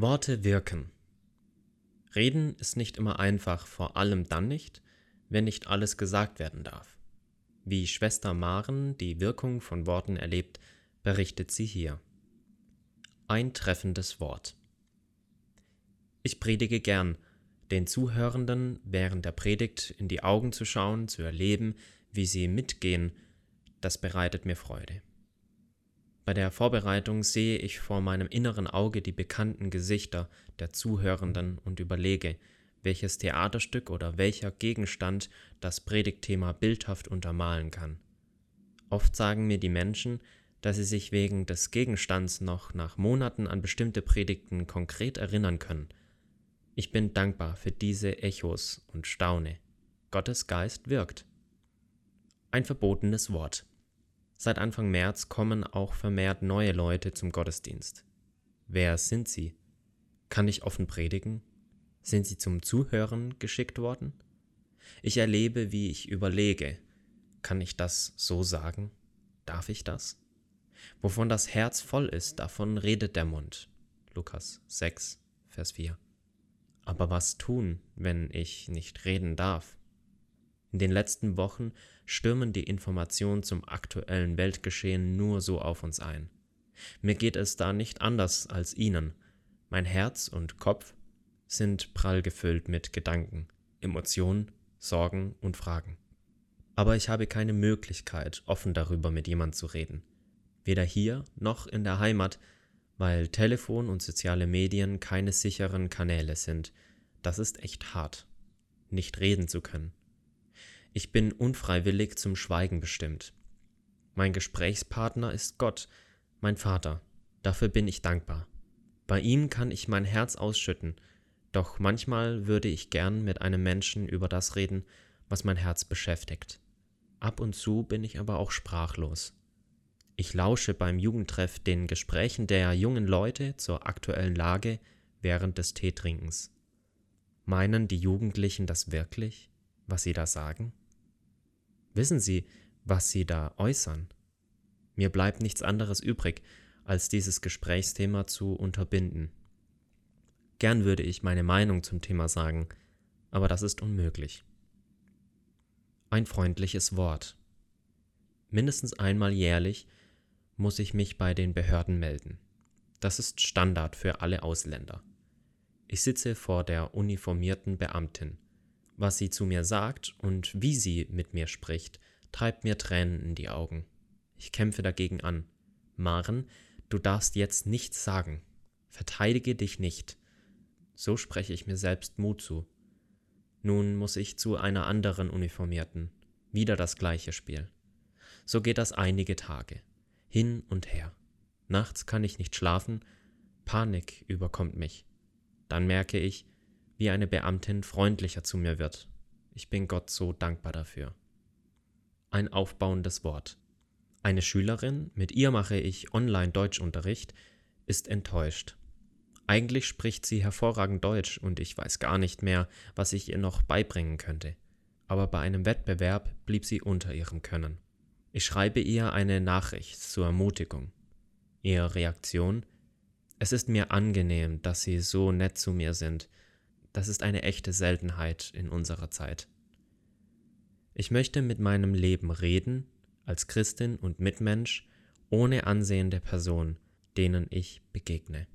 Worte wirken. Reden ist nicht immer einfach, vor allem dann nicht, wenn nicht alles gesagt werden darf. Wie Schwester Maren die Wirkung von Worten erlebt, berichtet sie hier. Ein treffendes Wort. Ich predige gern, den Zuhörenden während der Predigt in die Augen zu schauen, zu erleben, wie sie mitgehen, das bereitet mir Freude. Bei der Vorbereitung sehe ich vor meinem inneren Auge die bekannten Gesichter der Zuhörenden und überlege, welches Theaterstück oder welcher Gegenstand das Predigtthema bildhaft untermalen kann. Oft sagen mir die Menschen, dass sie sich wegen des Gegenstands noch nach Monaten an bestimmte Predigten konkret erinnern können. Ich bin dankbar für diese Echos und staune. Gottes Geist wirkt. Ein verbotenes Wort. Seit Anfang März kommen auch vermehrt neue Leute zum Gottesdienst. Wer sind sie? Kann ich offen predigen? Sind sie zum Zuhören geschickt worden? Ich erlebe, wie ich überlege. Kann ich das so sagen? Darf ich das? Wovon das Herz voll ist, davon redet der Mund. Lukas 6, Vers 4. Aber was tun, wenn ich nicht reden darf? In den letzten Wochen stürmen die Informationen zum aktuellen Weltgeschehen nur so auf uns ein. Mir geht es da nicht anders als Ihnen. Mein Herz und Kopf sind prall gefüllt mit Gedanken, Emotionen, Sorgen und Fragen. Aber ich habe keine Möglichkeit, offen darüber mit jemand zu reden. Weder hier noch in der Heimat, weil Telefon und soziale Medien keine sicheren Kanäle sind. Das ist echt hart, nicht reden zu können. Ich bin unfreiwillig zum Schweigen bestimmt. Mein Gesprächspartner ist Gott, mein Vater. Dafür bin ich dankbar. Bei ihm kann ich mein Herz ausschütten, doch manchmal würde ich gern mit einem Menschen über das reden, was mein Herz beschäftigt. Ab und zu bin ich aber auch sprachlos. Ich lausche beim Jugendtreff den Gesprächen der jungen Leute zur aktuellen Lage während des Teetrinkens. Meinen die Jugendlichen das wirklich? Was Sie da sagen? Wissen Sie, was Sie da äußern? Mir bleibt nichts anderes übrig, als dieses Gesprächsthema zu unterbinden. Gern würde ich meine Meinung zum Thema sagen, aber das ist unmöglich. Ein freundliches Wort. Mindestens einmal jährlich muss ich mich bei den Behörden melden. Das ist Standard für alle Ausländer. Ich sitze vor der uniformierten Beamtin was sie zu mir sagt und wie sie mit mir spricht, treibt mir Tränen in die Augen. Ich kämpfe dagegen an. Maren, du darfst jetzt nichts sagen. Verteidige dich nicht. So spreche ich mir selbst Mut zu. Nun muss ich zu einer anderen Uniformierten. Wieder das gleiche Spiel. So geht das einige Tage. Hin und her. Nachts kann ich nicht schlafen, Panik überkommt mich. Dann merke ich, wie eine Beamtin freundlicher zu mir wird. Ich bin Gott so dankbar dafür. Ein aufbauendes Wort. Eine Schülerin, mit ihr mache ich Online-Deutschunterricht, ist enttäuscht. Eigentlich spricht sie hervorragend Deutsch und ich weiß gar nicht mehr, was ich ihr noch beibringen könnte. Aber bei einem Wettbewerb blieb sie unter ihrem Können. Ich schreibe ihr eine Nachricht zur Ermutigung. Ihre Reaktion? Es ist mir angenehm, dass Sie so nett zu mir sind das ist eine echte Seltenheit in unserer Zeit. Ich möchte mit meinem Leben reden, als Christin und Mitmensch, ohne Ansehen der Person, denen ich begegne.